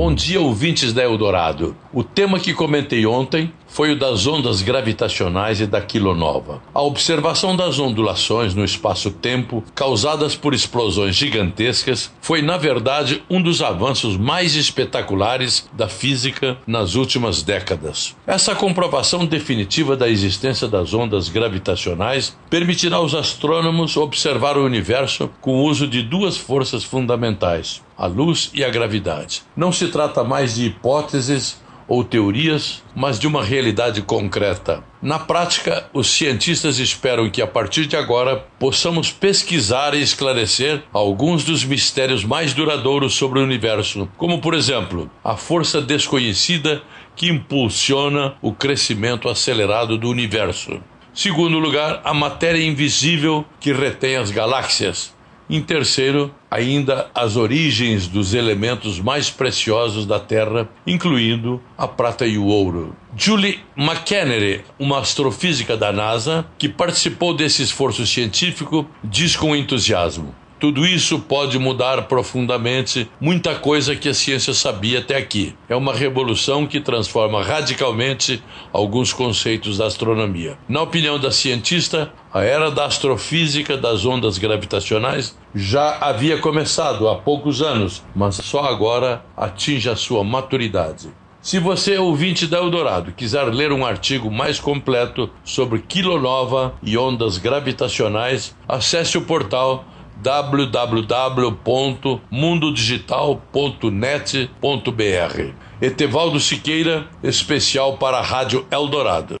Bom dia, ouvintes da Eldorado. O tema que comentei ontem foi o das ondas gravitacionais e da quilonova. A observação das ondulações no espaço-tempo causadas por explosões gigantescas foi, na verdade, um dos avanços mais espetaculares da física nas últimas décadas. Essa comprovação definitiva da existência das ondas gravitacionais permitirá aos astrônomos observar o universo com o uso de duas forças fundamentais, a luz e a gravidade. Não se trata mais de hipóteses ou teorias, mas de uma realidade concreta. Na prática, os cientistas esperam que a partir de agora possamos pesquisar e esclarecer alguns dos mistérios mais duradouros sobre o universo, como por exemplo, a força desconhecida que impulsiona o crescimento acelerado do universo. Segundo lugar, a matéria invisível que retém as galáxias. Em terceiro, ainda as origens dos elementos mais preciosos da Terra, incluindo a prata e o ouro. Julie McKennery, uma astrofísica da NASA, que participou desse esforço científico, diz com entusiasmo: tudo isso pode mudar profundamente muita coisa que a ciência sabia até aqui. É uma revolução que transforma radicalmente alguns conceitos da astronomia. Na opinião da cientista, a era da astrofísica das ondas gravitacionais já havia começado há poucos anos, mas só agora atinge a sua maturidade. Se você, ouvinte da Eldorado, quiser ler um artigo mais completo sobre quilonova e ondas gravitacionais, acesse o portal www.mundodigital.net.br. Etevaldo Siqueira, especial para a Rádio Eldorado.